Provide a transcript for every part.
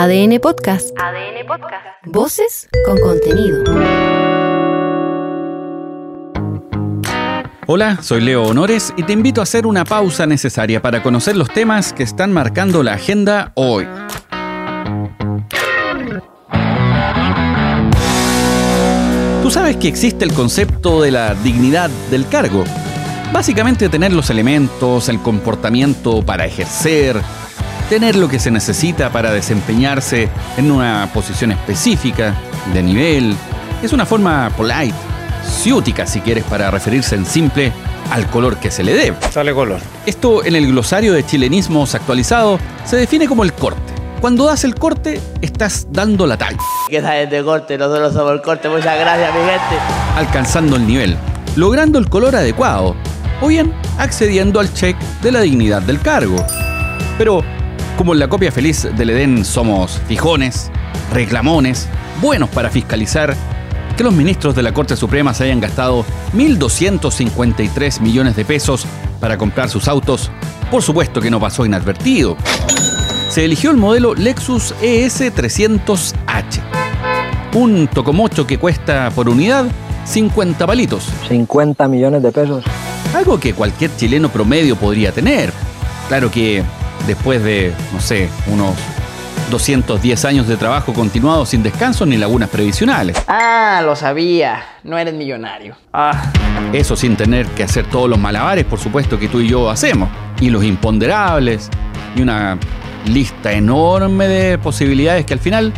ADN Podcast. ADN Podcast. Voces con contenido. Hola, soy Leo Honores y te invito a hacer una pausa necesaria para conocer los temas que están marcando la agenda hoy. Tú sabes que existe el concepto de la dignidad del cargo. Básicamente tener los elementos, el comportamiento para ejercer, tener lo que se necesita para desempeñarse en una posición específica, de nivel. Es una forma polite, ciútica si quieres, para referirse en simple al color que se le dé. Sale color. Esto en el glosario de chilenismos actualizado se define como el corte. Cuando das el corte, estás dando la talla. ¿Qué sabes de corte? Nosotros somos el corte. Muchas gracias, mi gente. Alcanzando el nivel, logrando el color adecuado, o bien accediendo al check de la dignidad del cargo. Pero, como en la copia feliz del Edén somos fijones, reclamones, buenos para fiscalizar, que los ministros de la Corte Suprema se hayan gastado 1.253 millones de pesos para comprar sus autos, por supuesto que no pasó inadvertido. Se eligió el modelo Lexus E ES300H, un tocomocho que cuesta por unidad 50 palitos, 50 millones de pesos. algo que cualquier chileno promedio podría tener. Claro que después de, no sé, unos 210 años de trabajo continuado sin descanso ni lagunas previsionales. Ah, lo sabía. No eres millonario. Ah. Eso sin tener que hacer todos los malabares, por supuesto, que tú y yo hacemos. Y los imponderables. Y una lista enorme de posibilidades que al final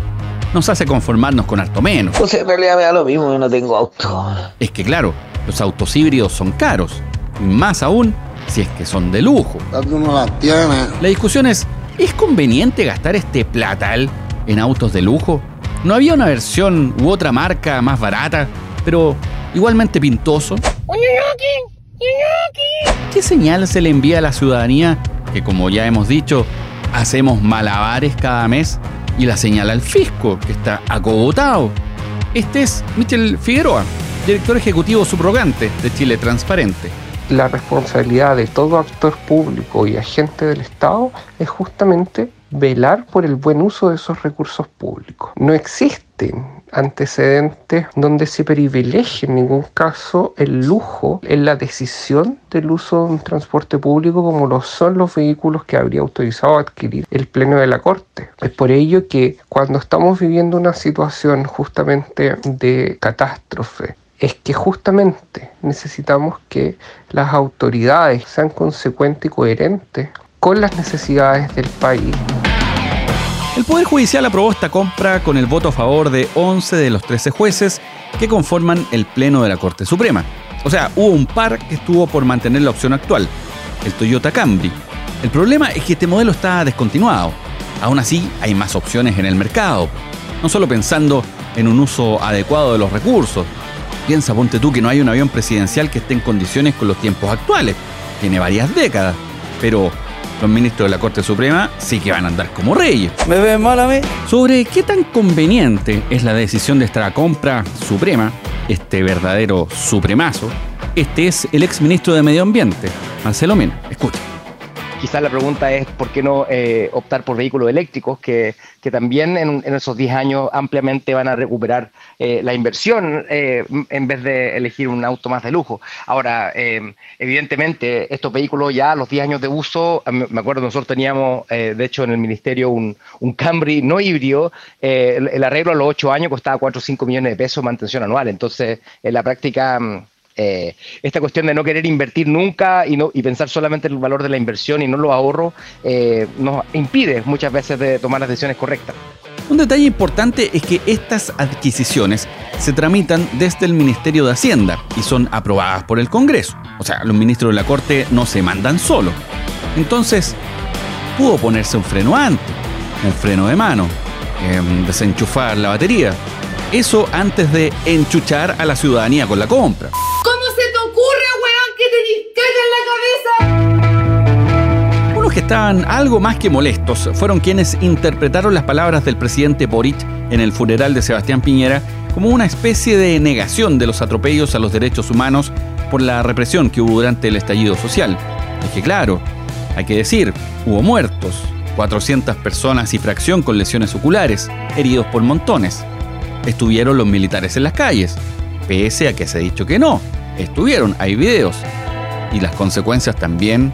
nos hace conformarnos con harto menos. Pues en realidad me da lo mismo, yo no tengo auto. Es que claro, los autos híbridos son caros. Y más aún si es que son de lujo. uno las tiene. La discusión es, ¿es conveniente gastar este platal en autos de lujo? ¿No había una versión u otra marca más barata, pero igualmente pintoso? ¿Qué señal se le envía a la ciudadanía que, como ya hemos dicho, hacemos malabares cada mes y la señala al fisco, que está acogotado? Este es Michel Figueroa, director ejecutivo subrogante de Chile Transparente. La responsabilidad de todo actor público y agente del Estado es justamente velar por el buen uso de esos recursos públicos. No existen antecedentes donde se privilegie en ningún caso el lujo en la decisión del uso de un transporte público como lo son los vehículos que habría autorizado adquirir el Pleno de la Corte. Es por ello que cuando estamos viviendo una situación justamente de catástrofe, es que justamente necesitamos que las autoridades sean consecuentes y coherentes con las necesidades del país. El Poder Judicial aprobó esta compra con el voto a favor de 11 de los 13 jueces que conforman el Pleno de la Corte Suprema. O sea, hubo un par que estuvo por mantener la opción actual, el Toyota Camry. El problema es que este modelo está descontinuado. Aún así, hay más opciones en el mercado. No solo pensando en un uso adecuado de los recursos. Piensa, ponte tú, que no hay un avión presidencial que esté en condiciones con los tiempos actuales. Tiene varias décadas. Pero los ministros de la Corte Suprema sí que van a andar como reyes. ¿Me ves mal a mí? Sobre qué tan conveniente es la decisión de esta compra suprema, este verdadero supremazo, este es el ex ministro de Medio Ambiente, Marcelo Mena. Escucha. Quizás la pregunta es por qué no eh, optar por vehículos eléctricos que, también en, esos 10 años ampliamente van a recuperar eh, la inversión eh, en vez de elegir un auto más de lujo. Ahora, eh, evidentemente, estos vehículos ya a los 10 años de uso, me acuerdo nosotros teníamos, de hecho, en el ministerio un, un Camry no híbrido, el, el arreglo a los 8 años costaba 4 o 5 millones de pesos mantención anual. Entonces, en la práctica... eh, esta cuestión de no querer invertir nunca y, no, y pensar solamente en el valor de la inversión y no los ahorros eh, nos impide muchas veces de tomar las decisiones correctas. Un detalle importante es que estas adquisiciones se tramitan desde el Ministerio de Hacienda y son aprobadas por el Congreso. O sea, los ministros de la Corte no se mandan solos. Entonces, pudo ponerse un freno antes, un freno de mano, em, desenchufar la batería. Eso antes de enchuchar a la ciudadanía con la compra. ¿Cómo estaban algo más que molestos fueron quienes interpretaron las palabras del presidente Boric en el funeral de Sebastián Piñera como una especie de negación de los atropellos a los derechos humanos por la represión que hubo durante el estallido social. Es que claro, hay que decir, hubo muertos, 400 personas y fracción con lesiones oculares, heridos por montones. Estuvieron los militares en las calles, pese a que se ha dicho que no. Estuvieron, hay videos. Y las consecuencias también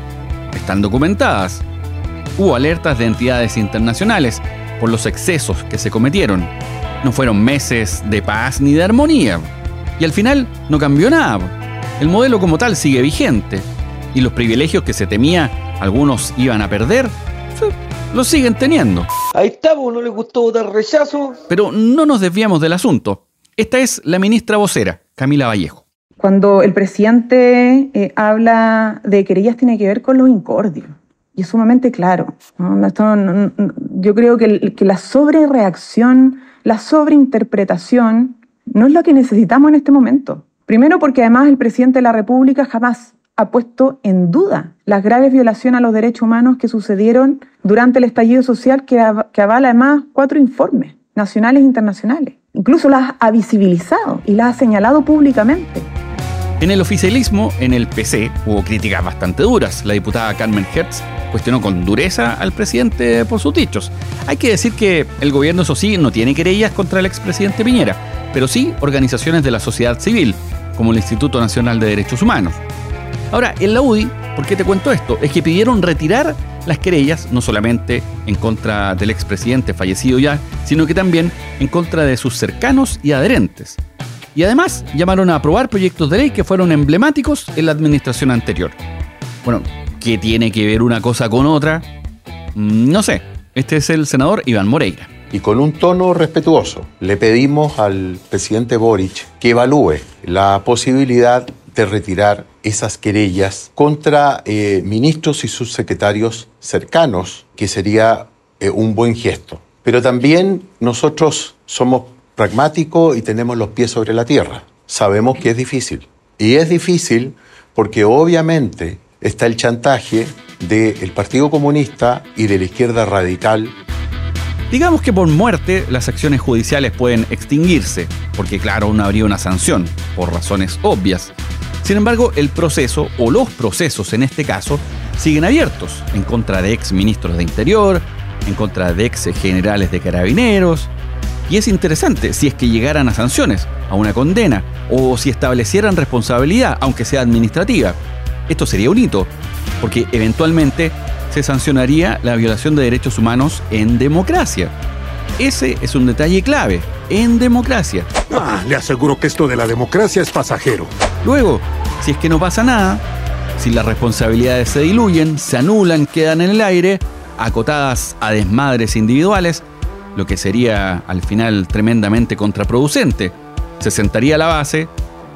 están documentadas. Hubo alertas de entidades internacionales por los excesos que se cometieron. No fueron meses de paz ni de armonía. Y al final no cambió nada. El modelo como tal sigue vigente. Y los privilegios que se temía algunos iban a perder, los siguen teniendo. Ahí estamos, no le gustó votar rechazo. Pero no nos desviamos del asunto. Esta es la ministra vocera, Camila Vallejo. Cuando el presidente eh, habla de querellas tiene que ver con los incordios. Y es sumamente claro. yo creo que, que la sobrereacción, la sobreinterpretación, no es lo que necesitamos en este momento. Primero porque además el presidente de la República jamás ha puesto en duda las graves violaciones a los derechos humanos que sucedieron durante el estallido social que, avala además cuatro informes nacionales e internacionales. Incluso las ha visibilizado y las ha señalado públicamente. En el oficialismo, en el PC, hubo críticas bastante duras. La diputada Carmen Hertz cuestionó con dureza al presidente por sus dichos. Hay que decir que el gobierno, eso sí, no tiene querellas contra el expresidente Piñera, pero sí organizaciones de la sociedad civil, como el Instituto Nacional de Derechos Humanos. Ahora, en la UDI, ¿por qué te cuento esto? Es que pidieron retirar las querellas, no solamente en contra del expresidente fallecido ya, sino que también en contra de sus cercanos y adherentes. Y además llamaron a aprobar proyectos de ley que fueron emblemáticos en la administración anterior. Bueno, ¿qué tiene que ver una cosa con otra? Mm, no sé. Este es el senador Iván Moreira. Y con un tono respetuoso le pedimos al presidente Boric que evalúe la posibilidad de retirar esas querellas contra eh, ministros y subsecretarios cercanos, que sería eh, un buen gesto. Pero también nosotros somos pragmáticos y tenemos los pies sobre la tierra. Sabemos que es difícil. Y es difícil porque obviamente está el chantaje del Partido Comunista y de la izquierda radical Digamos que por muerte las acciones judiciales pueden extinguirse, porque claro, no habría una sanción, por razones obvias. Sin embargo, el proceso, o los procesos en este caso, siguen abiertos en contra de ex ministros de Interior, en contra de ex generales de carabineros. Y es interesante si es que llegaran a sanciones, a una condena, o si establecieran responsabilidad, aunque sea administrativa. Esto sería un hito, porque eventualmente se sancionaría la violación de derechos humanos en democracia. Ese es un detalle clave, en democracia. Ah, le aseguro que esto de la democracia es pasajero. Luego, si es que no pasa nada, si las responsabilidades se diluyen, se anulan, quedan en el aire, acotadas a desmadres individuales, lo que sería al final tremendamente contraproducente, se sentaría la base,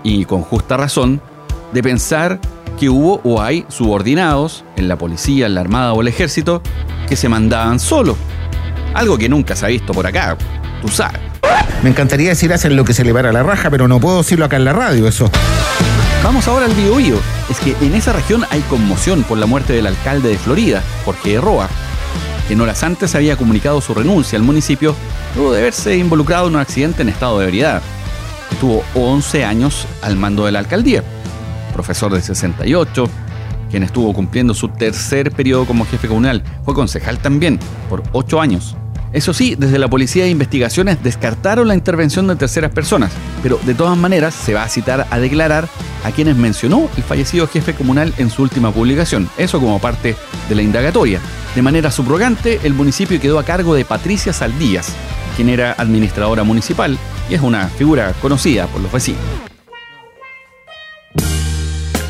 y con justa razón, de pensar que hubo o hay subordinados en la policía, en la armada o el ejército que se mandaban solo. Algo que nunca se ha visto por acá, tú sabes. Me encantaría decir hacer lo que se le va a la raja, pero no puedo decirlo acá en la radio, eso. Vamos ahora al Biobío. Es que en esa región hay conmoción por la muerte del alcalde de Florida, Jorge Roa, en horas antes había comunicado su renuncia al municipio luego de haberse involucrado en un accidente en estado de ebriedad. Estuvo 11 años al mando de la alcaldía profesor de 68, quien estuvo cumpliendo su tercer periodo como jefe comunal. Fue concejal también, por ocho años. Eso sí, desde la Policía de Investigaciones descartaron la intervención de terceras personas, pero de todas maneras se va a citar a declarar a quienes mencionó el fallecido jefe comunal en su última publicación, eso como parte de la indagatoria. De manera subrogante, el municipio quedó a cargo de Patricia Saldías, quien era administradora municipal y es una figura conocida por los vecinos.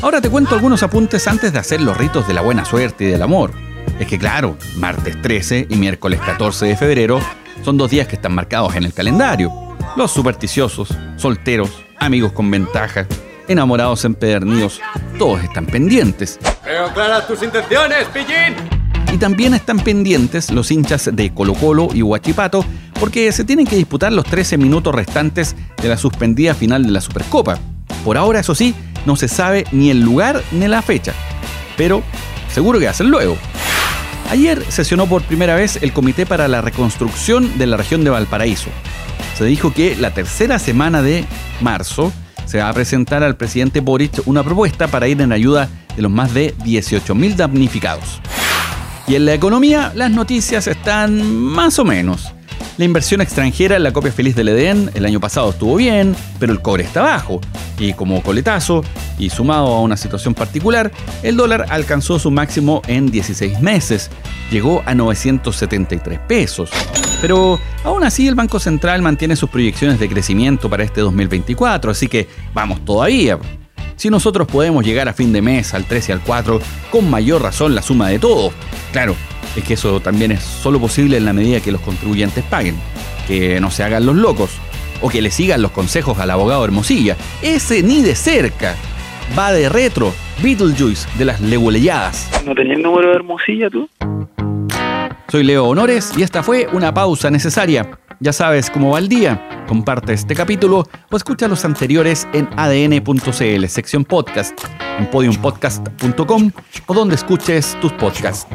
Ahora te cuento algunos apuntes antes de hacer los ritos de la buena suerte y del amor. Es que claro, martes 13 y miércoles 14 de febrero son dos días que están marcados en el calendario. Los supersticiosos, solteros, amigos con ventaja, enamorados empedernidos, todos están pendientes. Veo claras tus intenciones, pillín. Y también están pendientes los hinchas de Colo Colo y Huachipato porque se tienen que disputar los 13 minutos restantes de la suspendida final de la Supercopa. Por ahora, eso sí, no se sabe ni el lugar ni la fecha, pero seguro que hacen luego. Ayer sesionó por primera vez el Comité para la Reconstrucción de la región de Valparaíso. Se dijo que la tercera semana de marzo se va a presentar al presidente Boric una propuesta para ir en ayuda de los más de 18.000 damnificados. Y en la economía, las noticias están más o menos. La inversión extranjera en la copia feliz del Edén el año pasado estuvo bien, pero el cobre está bajo. Y como coletazo, y sumado a una situación particular, el dólar alcanzó su máximo en 16 meses. Llegó a 973 pesos. Pero aún así el Banco Central mantiene sus proyecciones de crecimiento para este 2024, así que vamos todavía. Si nosotros podemos llegar a fin de mes al 3 y al 4, con mayor razón la suma de todo. Claro, es que eso también es solo posible en la medida que los contribuyentes paguen, que no se hagan los locos, o que le sigan los consejos al abogado Hermosilla. Ese ni de cerca. Va de retro, Beetlejuice de las leguleyadas. ¿No tenías el número de Hermosilla tú? Soy Leo Honores y esta fue una pausa necesaria. Ya sabes cómo va el día. Comparte este capítulo o escucha los anteriores en adn.cl, sección podcast, en podiumpodcast.com o donde escuches tus podcasts.